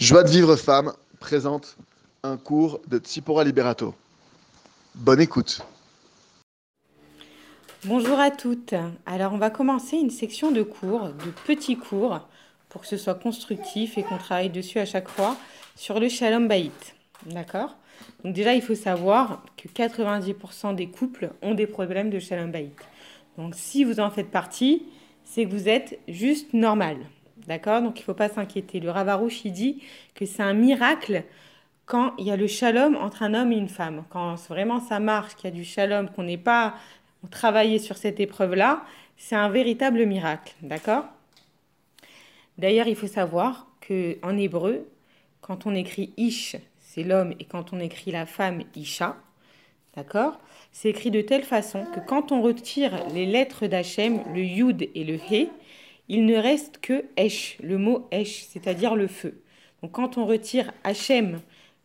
Joie de vivre femme présente un cours de Tsipora Liberato. Bonne écoute. Bonjour à toutes. Alors on va commencer une section de cours, de petits cours, pour que ce soit constructif et qu'on travaille dessus à chaque fois sur le Shalom Baït. D'accord? Donc déjà il faut savoir que 90% des couples ont des problèmes de Shalom Baït. Donc si vous en faites partie, c'est que vous êtes juste normal. D'accord? Donc il ne faut pas s'inquiéter. Le Ravarouche, il dit que c'est un miracle quand il y a le shalom entre un homme et une femme. Quand vraiment ça marche, qu'il y a du shalom, qu'on n'est pas travaillé sur cette épreuve-là, c'est un véritable miracle. D'accord? D'ailleurs, il faut savoir qu'en hébreu, quand on écrit ish, c'est l'homme, et quand on écrit la femme, isha, d'accord? C'est écrit de telle façon que quand on retire les lettres d'Hachem, le yud et le he, il ne reste que Esh, le mot Esh, c'est-à-dire le feu. Donc quand on retire Hachem,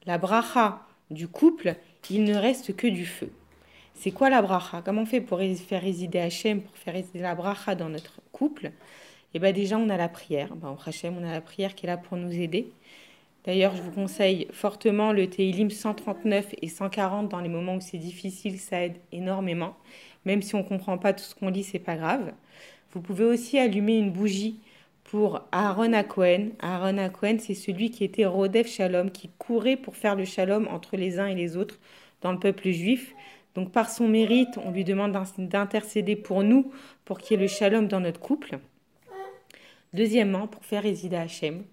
la bracha du couple, il ne reste que du feu. C'est quoi la bracha? Comment on fait pour faire résider Hachem, pour faire résider la bracha dans notre couple? Eh bien déjà, on a la prière. Ben, Hachem, on a la prière qui est là pour nous aider. D'ailleurs, je vous conseille fortement le Teilim 139 et 140 dans les moments où c'est difficile, ça aide énormément. Même si on ne comprend pas tout ce qu'on lit, c'est pas grave. Vous pouvez aussi allumer une bougie pour Aaron Akohen. Aaron Akohen, c'est celui qui était Rodef Shalom, qui courait pour faire le shalom entre les uns et les autres dans le peuple juif. Donc par son mérite, on lui demande d'intercéder pour nous, pour qu'il y ait le shalom dans notre couple. Deuxièmement, pour faire résider Hachem,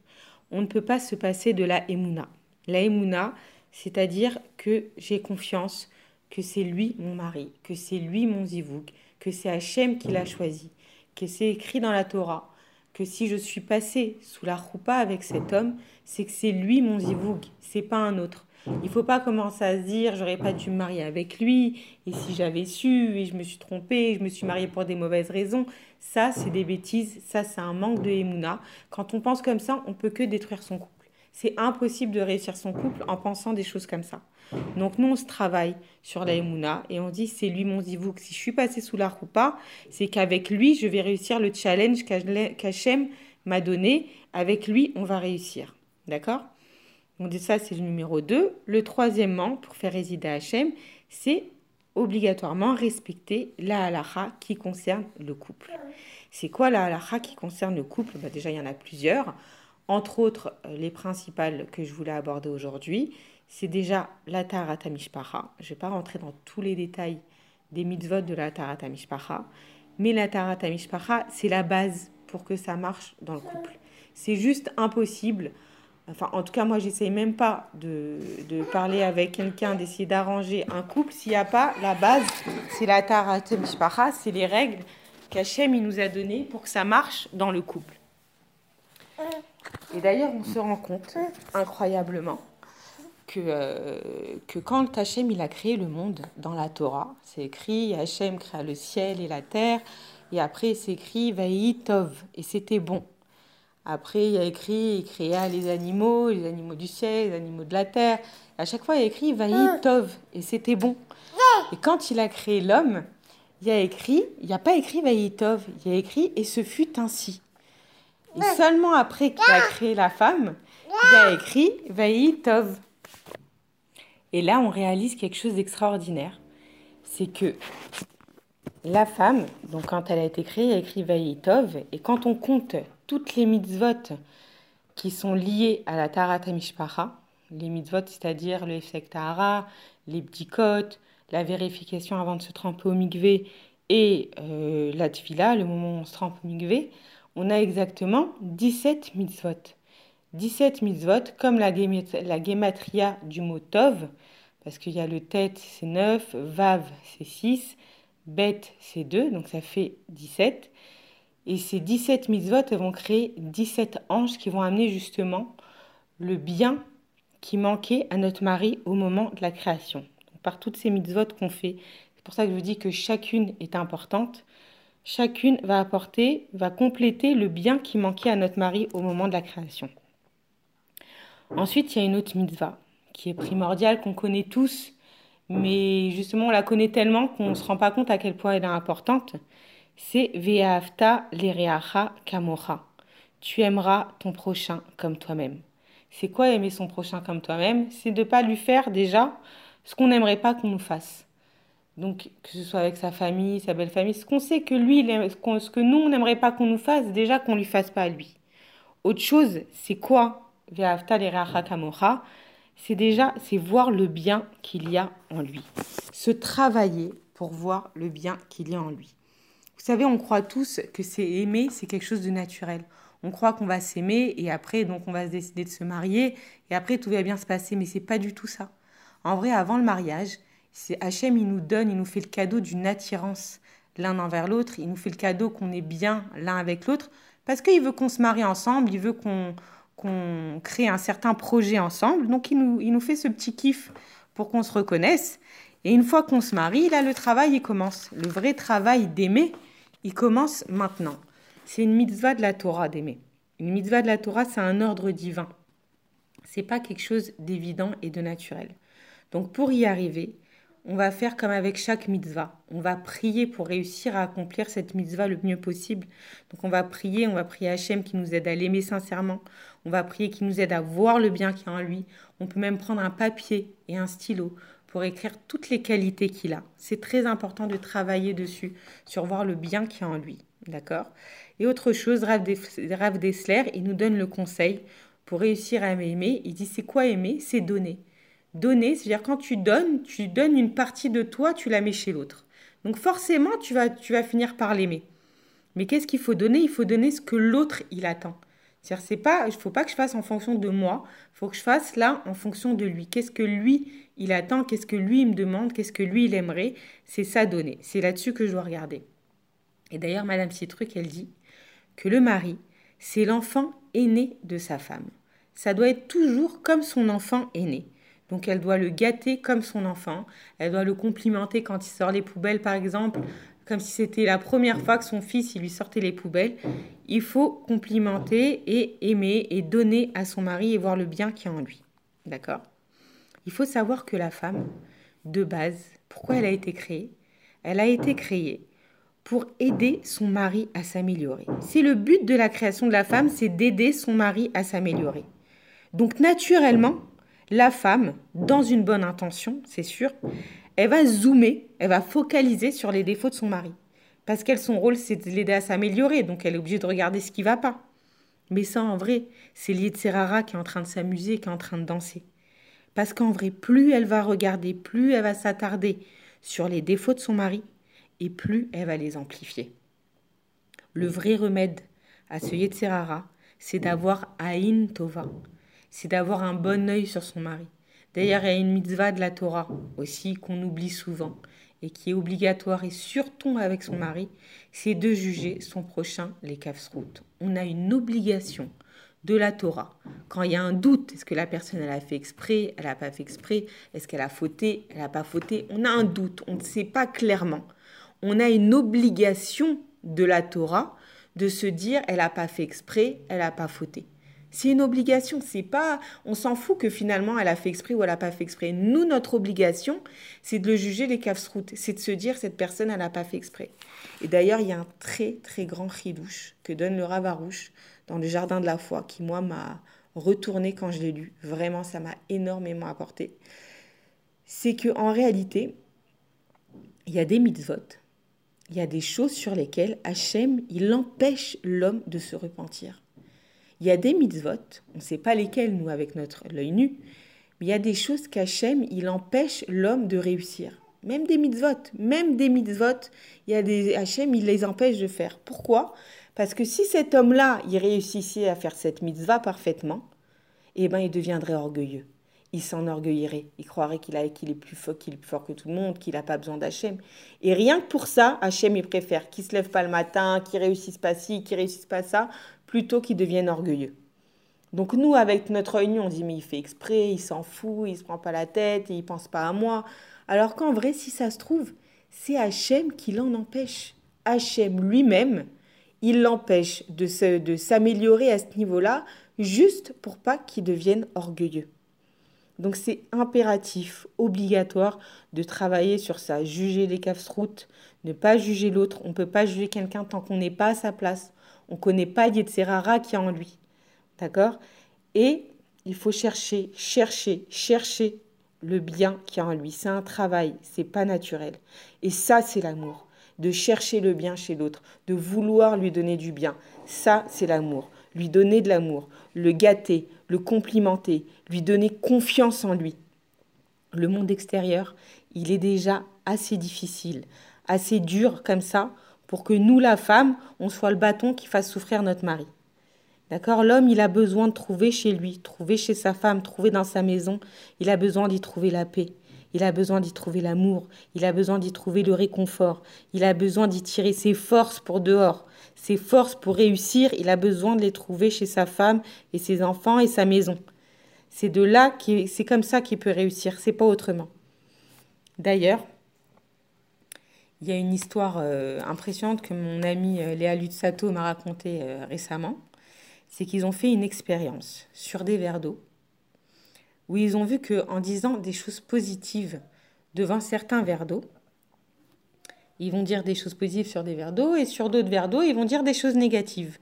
on ne peut pas se passer de la Emouna. La Emouna, c'est-à-dire que j'ai confiance que c'est lui mon mari, que c'est lui mon zivouk, que c'est Hachem qui l'a choisi que c'est écrit dans la Torah que si je suis passé sous la roupa avec cet homme, c'est que c'est lui mon zivoug, c'est pas un autre. Il faut pas commencer à se dire j'aurais pas dû me marier avec lui et si j'avais su et je me suis trompée, je me suis mariée pour des mauvaises raisons. Ça c'est des bêtises, ça c'est un manque de émouna. Quand on pense comme ça, on peut que détruire son couple. C'est impossible de réussir son couple en pensant des choses comme ça. Donc nous, on se travaille sur la Emouna et on dit c'est lui mon zivouk. Si je suis passé sous la roupa, c'est qu'avec lui, je vais réussir le challenge qu'Hachem m'a donné. Avec lui, on va réussir. D'accord? Donc ça, c'est le numéro 2. Le troisièmement, pour faire résider Hachem, c'est obligatoirement respecter la halakha qui concerne le couple. C'est quoi la halakha qui concerne le couple? Bah, Déjà, il y en a plusieurs. Entre autres, euh, les principales que je voulais aborder aujourd'hui, c'est déjà la Tarata. Je ne vais pas rentrer dans tous les détails des mitzvot de la Tarata mais la Tarata c'est la base pour que ça marche dans le couple. C'est juste impossible. Enfin, en tout cas, moi, j'essaye même pas de, parler avec quelqu'un, d'essayer d'arranger un couple s'il n'y a pas la base. C'est la Tarata c'est les règles qu'Hachem nous a données pour que ça marche dans le couple. Et d'ailleurs, on se rend compte, incroyablement, que, euh, que quand Hachem il a créé le monde dans la Torah, c'est écrit Hachem créa le ciel et la terre, et après c'est écrit Vaï Tov, et c'était bon. Après il y a écrit il créa les animaux, les animaux du ciel, les animaux de la terre. à chaque fois il y a écrit Vaï Tov, et c'était bon. Et quand il a créé l'homme, il y a écrit, il n'y a pas écrit Vaï Tov, il y a écrit et ce fut ainsi. Seulement après qu'il a créé la femme, il a écrit Vaï Tov. Et là, on réalise quelque chose d'extraordinaire. C'est que la femme, donc quand elle a été créée, a écrit Vaïtov. Et quand on compte toutes les mitzvot qui sont liées à la Tarata Mishpacha, les mitzvot, c'est-à-dire le Efsek Tahara, les bdikot, la vérification avant de se tremper au mikvé et euh, la tfila, le moment où on se trempe au mikvé, on a exactement 17 mitzvot. 17 mitzvot, comme la, la gematria du mot tov, parce qu'il y a le tête, c'est 9, vav, c'est 6, bête, c'est 2, donc ça fait 17. Et ces 17 mitzvot vont créer 17 anges qui vont amener justement le bien qui manquait à notre mari au moment de la création. par toutes ces mitzvot qu'on fait, c'est pour ça que je vous dis que chacune est importante. Chacune va apporter, va compléter le bien qui manquait à notre mari au moment de la création. Ensuite, il y a une autre mitzvah qui est primordiale, qu'on connaît tous, mais justement on la connaît tellement qu'on ne se rend pas compte à quel point elle est importante. C'est Ve'afta lereacha kamocha. Tu aimeras ton prochain comme toi-même. C'est quoi aimer son prochain comme toi-même? C'est de ne pas lui faire déjà ce qu'on n'aimerait pas qu'on nous fasse. Donc, que ce soit avec sa famille, sa belle famille, ce qu'on sait que lui, ce que nous, on n'aimerait pas qu'on nous fasse, déjà qu'on ne lui fasse pas à lui. Autre chose, c'est quoi C'est déjà, c'est voir le bien qu'il y a en lui. Se travailler pour voir le bien qu'il y a en lui. Vous savez, on croit tous que c'est aimer, c'est quelque chose de naturel. On croit qu'on va s'aimer et après, donc, on va se décider de se marier et après, tout va bien se passer. Mais c'est pas du tout ça. En vrai, avant le mariage, c'est Hachem, il nous donne, il nous fait le cadeau d'une attirance l'un envers l'autre. Il nous fait le cadeau qu'on est bien l'un avec l'autre parce qu'il veut qu'on se marie ensemble, il veut qu'on crée un certain projet ensemble. Donc, il nous, il nous fait ce petit kiff pour qu'on se reconnaisse. Et une fois qu'on se marie, là, le travail, il commence. Le vrai travail d'aimer, il commence maintenant. C'est une mitzvah de la Torah d'aimer. Une mitzvah de la Torah, c'est un ordre divin. C'est pas quelque chose d'évident et de naturel. Donc pour y arriver, on va faire comme avec chaque mitzvah. On va prier pour réussir à accomplir cette mitzvah le mieux possible. Donc on va prier, on va prier Hachem qui nous aide à l'aimer sincèrement. On va prier qui nous aide à voir le bien qu'il y a en lui. On peut même prendre un papier et un stylo pour écrire toutes les qualités qu'il a. C'est très important de travailler dessus, sur voir le bien qu'il y a en lui. D'accord? Et autre chose, Rav Dessler, il nous donne le conseil pour réussir à aimer. Il dit c'est quoi aimer? C'est donner. Donner, c'est-à-dire quand tu donnes, tu donnes une partie de toi, tu la mets chez l'autre. Donc forcément, tu vas, tu vas finir par l'aimer. Mais qu'est-ce qu'il faut donner? Il faut donner ce que l'autre, il attend. C'est-à-dire, c'est pas, il faut pas que je fasse en fonction de moi, il faut que je fasse là en fonction de lui. Qu'est-ce que lui, il attend, qu'est-ce que lui, il me demande, qu'est-ce que lui, il aimerait? C'est ça donner. C'est là-dessus que je dois regarder. Et d'ailleurs, Madame Citruc, elle dit que le mari, c'est l'enfant aîné de sa femme. Ça doit être toujours comme son enfant aîné. Donc elle doit le gâter comme son enfant, elle doit le complimenter quand il sort les poubelles par exemple, comme si c'était la première fois que son fils il lui sortait les poubelles. Il faut complimenter et aimer et donner à son mari et voir le bien qu'il y a en lui. D'accord? Il faut savoir que la femme, de base, pourquoi elle a été créée? Elle a été créée pour aider son mari à s'améliorer. C'est le but de la création de la femme, c'est d'aider son mari à s'améliorer. Donc naturellement, la femme, dans une bonne intention, c'est sûr, elle va zoomer, elle va focaliser sur les défauts de son mari. Parce qu'elle, son rôle, c'est de l'aider à s'améliorer, donc elle est obligée de regarder ce qui va pas. Mais ça, en vrai, c'est de Serrara qui est en train de s'amuser, qui est en train de danser. Parce qu'en vrai, plus elle va regarder, plus elle va s'attarder sur les défauts de son mari, et plus elle va les amplifier. Le vrai remède à ce Yetzerara, c'est d'avoir Aïn Tova, c'est d'avoir un bon œil sur son mari. D'ailleurs, il y a une mitzvah de la Torah aussi qu'on oublie souvent et qui est obligatoire et surtout avec son mari, c'est de juger son prochain les kafsrout. On a une obligation de la Torah. Quand il y a un doute, est-ce que la personne elle a fait exprès, elle n'a pas fait exprès, est-ce qu'elle a fauté, elle n'a pas fauté, on a un doute, on ne sait pas clairement on a une obligation de la Torah de se dire elle n'a pas fait exprès, elle n'a pas fauté. C'est une obligation, c'est pas on s'en fout que finalement elle a fait exprès ou elle n'a pas fait exprès. Nous notre obligation, c'est de le juger les routes, c'est de se dire cette personne elle n'a pas fait exprès. Et d'ailleurs, il y a un très très grand chidouche que donne le Ravarouche dans le jardin de la foi qui moi m'a retourné quand je l'ai lu. Vraiment, ça m'a énormément apporté. C'est que en réalité, il y a des mitzvot il y a des choses sur lesquelles Hachem, il empêche l'homme de se repentir. Il y a des mitzvot, on ne sait pas lesquelles, nous, avec notre œil nu, mais il y a des choses qu'Hachem, il empêche l'homme de réussir. Même des mitzvot, même des mitzvot, il y a des Hachem, il les empêche de faire. Pourquoi? Parce que si cet homme-là, il réussissait à faire cette mitzvah parfaitement, eh ben, il deviendrait orgueilleux il s'enorgueillerait. Il croirait qu'il qu'il est plus fort, qu'il est plus fort que tout le monde, qu'il n'a pas besoin d'Hachem. Et rien que pour ça, Hachem, il préfère qu'il se lève pas le matin, qu'il réussisse pas ci, qu'il réussisse pas ça, plutôt qu'il devienne orgueilleux. Donc nous, avec notre réunion, on dit mais il fait exprès, il s'en fout, il se prend pas la tête, et il pense pas à moi. Alors qu'en vrai, si ça se trouve, c'est Hachem qui l'en empêche. Hachem lui-même, il l'empêche de, de s'améliorer à ce niveau-là, juste pour pas qu'il devienne orgueilleux. Donc c'est impératif, obligatoire de travailler sur ça, juger les routes, ne pas juger l'autre. On ne peut pas juger quelqu'un tant qu'on n'est pas à sa place. On ne connaît pas Yetzerara qui est en lui. D'accord? Et il faut chercher, chercher, chercher le bien qui a en lui. C'est un travail, c'est pas naturel. Et ça, c'est l'amour. De chercher le bien chez l'autre, de vouloir lui donner du bien. Ça, c'est l'amour. Lui donner de l'amour, le gâter, le complimenter, lui donner confiance en lui. Le monde extérieur, il est déjà assez difficile, assez dur comme ça, pour que nous, la femme, on soit le bâton qui fasse souffrir notre mari. D'accord? L'homme, il a besoin de trouver chez lui, trouver chez sa femme, trouver dans sa maison. Il a besoin d'y trouver la paix. Il a besoin d'y trouver l'amour. Il a besoin d'y trouver le réconfort. Il a besoin d'y tirer ses forces pour dehors. Ses forces pour réussir, il a besoin de les trouver chez sa femme et ses enfants et sa maison. C'est de là, c'est comme ça qu'il peut réussir. C'est pas autrement. D'ailleurs, il y a une histoire euh, impressionnante que mon amie euh, Léa Lutsato m'a racontée euh, récemment c'est qu'ils ont fait une expérience sur des verres d'eau où ils ont vu que en disant des choses positives devant certains verres d'eau, ils vont dire des choses positives sur des verres d'eau et sur d'autres verres d'eau, ils vont dire des choses négatives.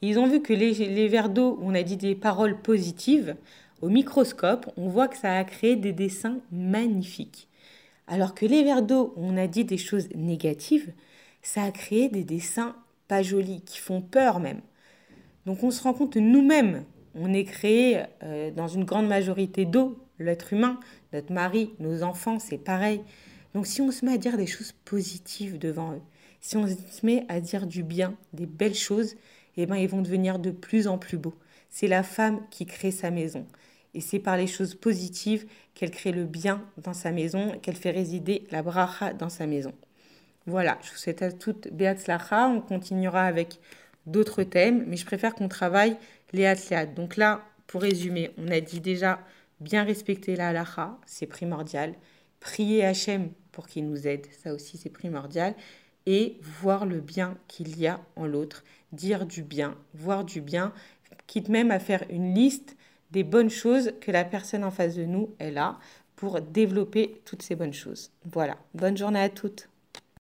Ils ont vu que les, les verres d'eau où on a dit des paroles positives, au microscope, on voit que ça a créé des dessins magnifiques. Alors que les verres d'eau on a dit des choses négatives, ça a créé des dessins pas jolis, qui font peur même. Donc on se rend compte nous-mêmes, on est créé euh, dans une grande majorité d'eau, l'être humain, notre mari, nos enfants, c'est pareil. Donc si on se met à dire des choses positives devant eux, si on se met à dire du bien, des belles choses, eh ben ils vont devenir de plus en plus beaux. C'est la femme qui crée sa maison. Et c'est par les choses positives qu'elle crée le bien dans sa maison, qu'elle fait résider la bracha dans sa maison. Voilà, je vous souhaite à toutes Beat On continuera avec d'autres thèmes, mais je préfère qu'on travaille les athlètes. Donc là, pour résumer, on a dit déjà bien respecter la halakha, c'est primordial. Prier Hachem pour qu'il nous aide, ça aussi c'est primordial. Et voir le bien qu'il y a en l'autre, dire du bien, voir du bien, quitte même à faire une liste des bonnes choses que la personne en face de nous, elle a, pour développer toutes ces bonnes choses. Voilà, bonne journée à toutes.